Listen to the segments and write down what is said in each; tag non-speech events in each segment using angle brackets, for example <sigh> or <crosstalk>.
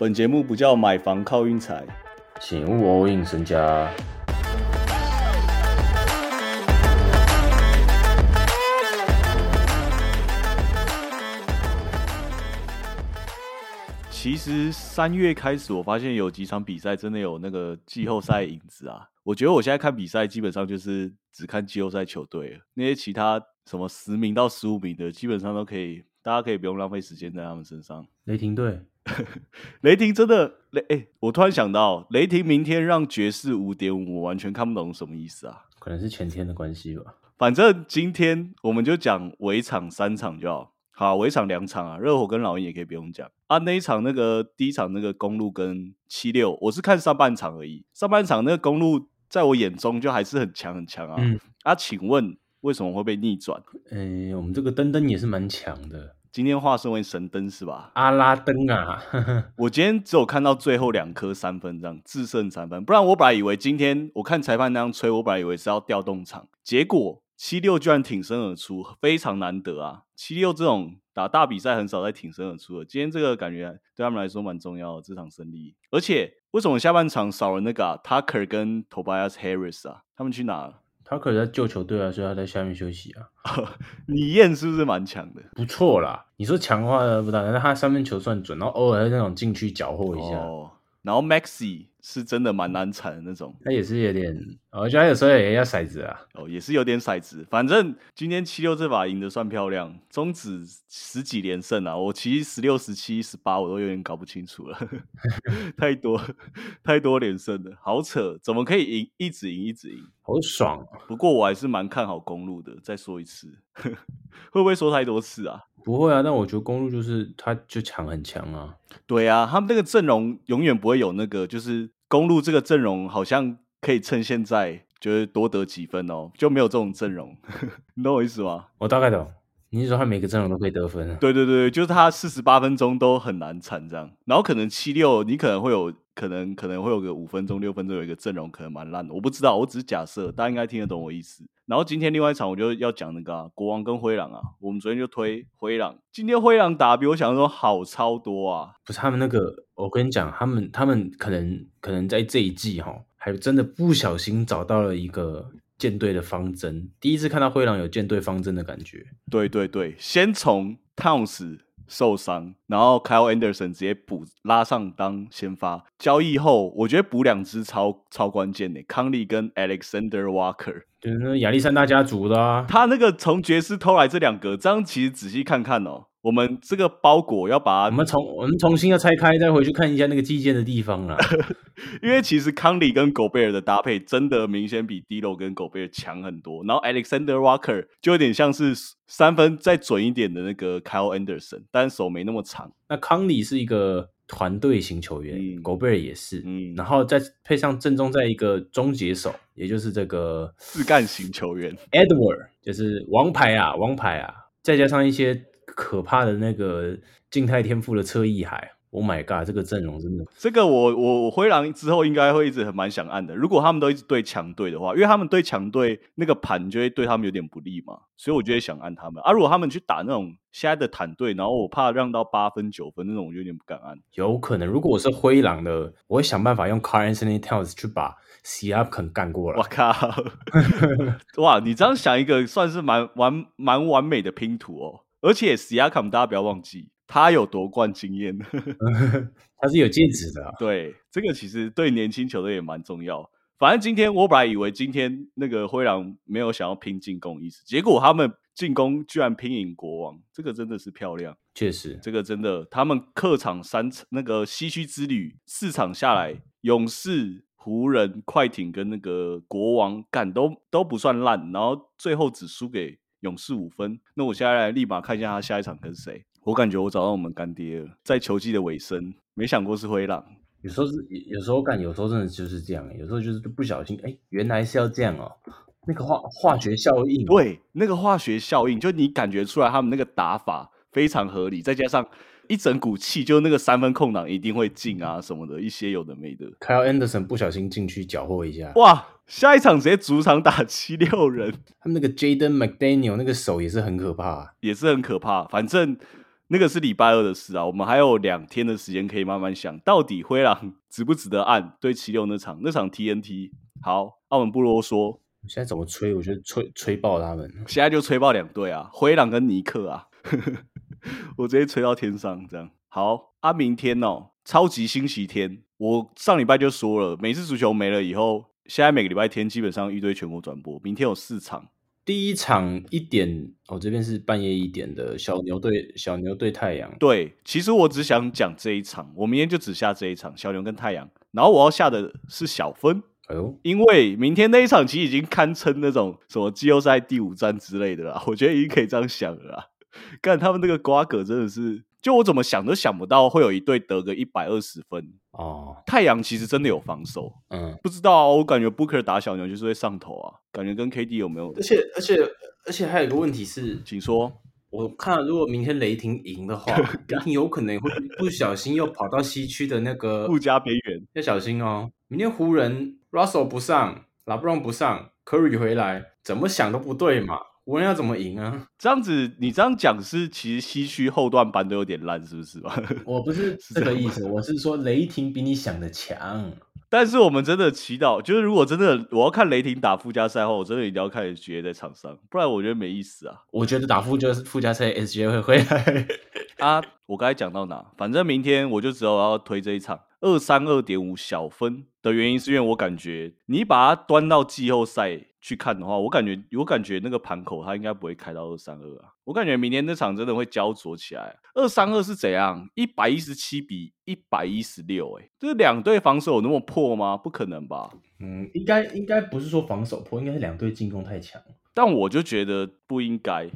本节目不叫买房靠运财，请勿 all in 身家。其实三月开始，我发现有几场比赛真的有那个季后赛影子啊。我觉得我现在看比赛，基本上就是只看季后赛球队了，那些其他什么十名到十五名的，基本上都可以，大家可以不用浪费时间在他们身上。雷霆队，<laughs> 雷霆真的雷哎、我突然想到，雷霆明天让爵士五点五，我完全看不懂什么意思啊。可能是前天的关系吧。反正今天我们就讲围场三场就好，好围场两场啊，热火跟老鹰也可以不用讲啊。那一场那个第一场那个公路跟七六，我是看上半场而已，上半场那个公路在我眼中就还是很强很强啊。嗯啊，请问为什么会被逆转？嗯、我们这个登登也是蛮强的，今天化身为神灯是吧？阿拉灯啊，<laughs> 我今天只有看到最后两颗三分，这样制胜三分。不然我本来以为今天我看裁判那样吹，我本来以为是要调动场，结果七六居然挺身而出，非常难得啊！七六这种打大比赛很少再挺身而出的，今天这个感觉对他们来说蛮重要的这场胜利。而且为什么下半场少了那个、啊、Tucker 跟 Tobias Harris 啊？他们去哪了？他可能在救球队啊，所以他在下面休息啊，<laughs> 李燕是不是蛮强的？不错啦。你说强化的不大，但是他三分球算准，然后偶尔在那种禁区搅和一下，哦，然后 Maxi 是真的蛮难缠的那种。他也是有点，我觉得他有时候也要骰子啊。哦，也是有点骰子。反正今天七六这把赢得算漂亮，中止十几连胜啊！我其实十六、十七、十八我都有点搞不清楚了，<laughs> 太多太多连胜了，好扯，怎么可以赢一直赢一直赢？好爽啊！不过我还是蛮看好公路的。再说一次，<laughs> 会不会说太多次啊？不会啊，但我觉得公路就是他就强很强啊。对啊，他们那个阵容永远不会有那个，就是公路这个阵容好像可以趁现在就是多得几分哦，就没有这种阵容，<laughs> 你懂我意思吗？我大概懂，你是说他每个阵容都可以得分啊？对对对，就是他四十八分钟都很难产这样，然后可能七六你可能会有可能可能会有个五分钟六分钟有一个阵容可能蛮烂的，我不知道，我只是假设，大家应该听得懂我意思。然后今天另外一场我就要讲那个、啊、国王跟灰狼啊，我们昨天就推灰狼，今天灰狼打比我想象中好超多啊，不是他们那个，我跟你讲，他们他们可能可能在这一季哈，还真的不小心找到了一个舰队的方针。第一次看到灰狼有舰队方针的感觉，对对对，先从 Towns 受伤，然后 Kyle Anderson 直接补拉上当先发。交易后，我觉得补两支超超关键的，康利跟 Alexander Walker。就是那亚历山大家族的啊。他那个从爵士偷来这两个，这样其实仔细看看哦，我们这个包裹要把它，我们重我们重新要拆开，再回去看一下那个寄件的地方啊。<laughs> 因为其实康利跟狗贝尔的搭配真的明显比 D 罗跟狗贝尔强很多，然后 Alexander Walker 就有点像是三分再准一点的那个 Kyle Anderson，但手没那么长。那康里是一个团队型球员，嗯狗贝尔也是，嗯，然后再配上正中在一个终结手，也就是这个自干型球员。Edward，就是王牌啊，王牌啊，再加上一些可怕的那个静态天赋的侧翼海，Oh my god，这个阵容真的这个我我我灰狼之后应该会一直很蛮想按的。如果他们都一直对强队的话，因为他们对强队那个盘就会对他们有点不利嘛，所以我就会想按他们。啊，如果他们去打那种现在的坦队，然后我怕让到八分九分那种，我就有点不敢按。有可能。如果我是灰狼的，我会想办法用 Carl Anthony Towns 去把 k 干过来我。靠！<laughs> 哇，你这样想一个算是蛮完蛮完美的拼图哦。而且 a k a m 大家不要忘记，他有夺冠经验。<laughs> 他是有戒指的、啊，对，这个其实对年轻球队也蛮重要。反正今天我本来以为今天那个灰狼没有想要拼进攻意思，结果他们进攻居然拼赢国王，这个真的是漂亮。确实。这个真的，他们客场三场那个西区之旅四场下来，勇士、湖人、快艇跟那个国王干都都不算烂，然后最后只输给勇士五分。那我现在来立马看一下他下一场跟谁。我感觉我找到我们干爹了，在球季的尾声，没想过是灰狼。有时候是，有时候干，有时候真的就是这样，有时候就是不小心，哎，原来是要这样哦。那个化化学效应，对，那个化学效应，就你感觉出来他们那个打法非常合理，再加上一整股气，就那个三分空档一定会进啊什么的，一些有的没的。Kyle Anderson 不小心进去缴获一下，哇，下一场直接主场打七六人，他们那个 Jaden McDaniel 那个手也是很可怕、啊。也是很可怕。反正那个是礼拜二的事啊，我们还有两天的时间可以慢慢想，到底灰狼值不值得按对七六那场那场 TNT。好，澳门不啰嗦，现在怎么吹？我觉得吹吹爆他们。现在就吹爆两队啊，灰狼跟尼克啊，<laughs> 我直接吹到天上这样。好啊，明天哦，超级星期天，我上礼拜就说了，每次足球没了以后，现在每个礼拜天基本上一堆全国转播，明天有四场。第一场一点，我这边是半夜一点的小牛对小牛对太阳。对，其实我只想讲这一场，我明天就只下这一场小牛跟太阳，然后我要下的是小分。哎呦，因为明天那一场其实已经堪称那种什么季后赛第五战之类的啦，<laughs> 我觉得已经可以这样想了啦。干他们那个瓜葛真的是，就我怎么想都想不到会有一队得个一百二十分哦。太阳其实真的有防守，嗯，不知道啊，我感觉 Booker 打小牛就是会上头啊，感觉跟 KD 有没有？而且而且而且还有一个问题是，请说。我看如果明天雷霆赢的话，<laughs> 雷霆有可能会不小心又跑到西区的那个附加边缘，要小心哦。明天湖人 Russell 不上，LeBron 不上，Curry 回来，怎么想都不对嘛。湖人要怎么赢啊？这样子，你这样讲是其实西区后段班都有点烂，是不是吧？我不是 <laughs> 这个意思，我是说雷霆比你想的强。但是我们真的祈祷，就是如果真的我要看雷霆打附加赛后，我真的一定要看 SGA 在场上，不然我觉得没意思啊。我觉得打附加附加赛 SGA 会回来 <laughs> 啊。我刚才讲到哪？反正明天我就只有要推这一场二三二点五小分的原因，是因为我感觉你把它端到季后赛。去看的话，我感觉我感觉那个盘口它应该不会开到二三二啊。我感觉明天那场真的会焦灼起来。二三二是怎样？一百一十七比一百一十六，哎，这两队防守有那么破吗？不可能吧？嗯，应该应该不是说防守破，应该是两队进攻太强。但我就觉得不应该，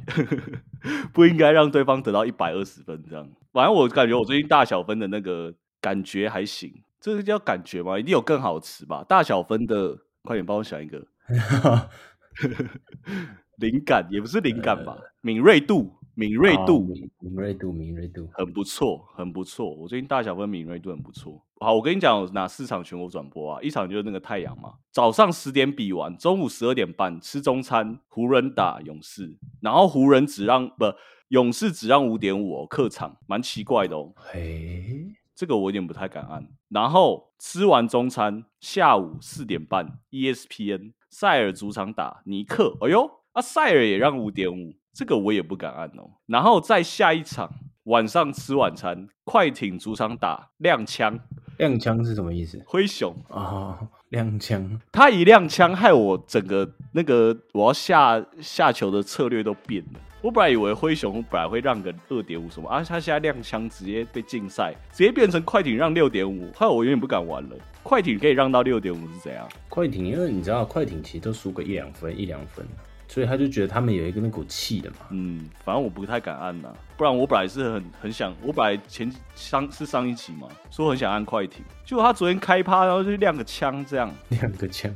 <laughs> 不应该让对方得到一百二十分这样。反正我感觉我最近大小分的那个感觉还行，这个叫感觉吗？一定有更好吃吧？大小分的，快点帮我想一个。<laughs> 灵感也不是灵感吧，敏锐度，敏锐度，敏锐度，敏锐度，很不错，很不错。我最近大小分敏锐度很不错。好，我跟你讲，哪四场全国转播啊？一场就是那个太阳嘛，早上十点比完，中午十二点半吃中餐，湖人打勇士，然后湖人只让不，勇士只让五点五哦，客场，蛮奇怪的哦。嘿。这个我有点不太敢按。然后吃完中餐，下午四点半，ESPN 塞尔主场打尼克，哎呦，啊塞尔也让五点五，这个我也不敢按哦。然后再下一场，晚上吃晚餐，快艇主场打亮枪，亮枪是什么意思？灰熊啊，亮枪，他一亮枪，害我整个那个我要下下球的策略都变了。我本来以为灰熊本来会让个二点五什么，啊，他现在亮枪直接被禁赛，直接变成快艇让六点五，害我有点不敢玩了。快艇可以让到六点五是怎样？快艇因为你知道快艇其实都输个一两分一两分，所以他就觉得他们有一个那股气的嘛。嗯，反正我不太敢按呐，不然我本来是很很想，我本来前上是上一期嘛，说很想按快艇，结果他昨天开趴然后就亮个枪这样，<laughs> 亮个枪。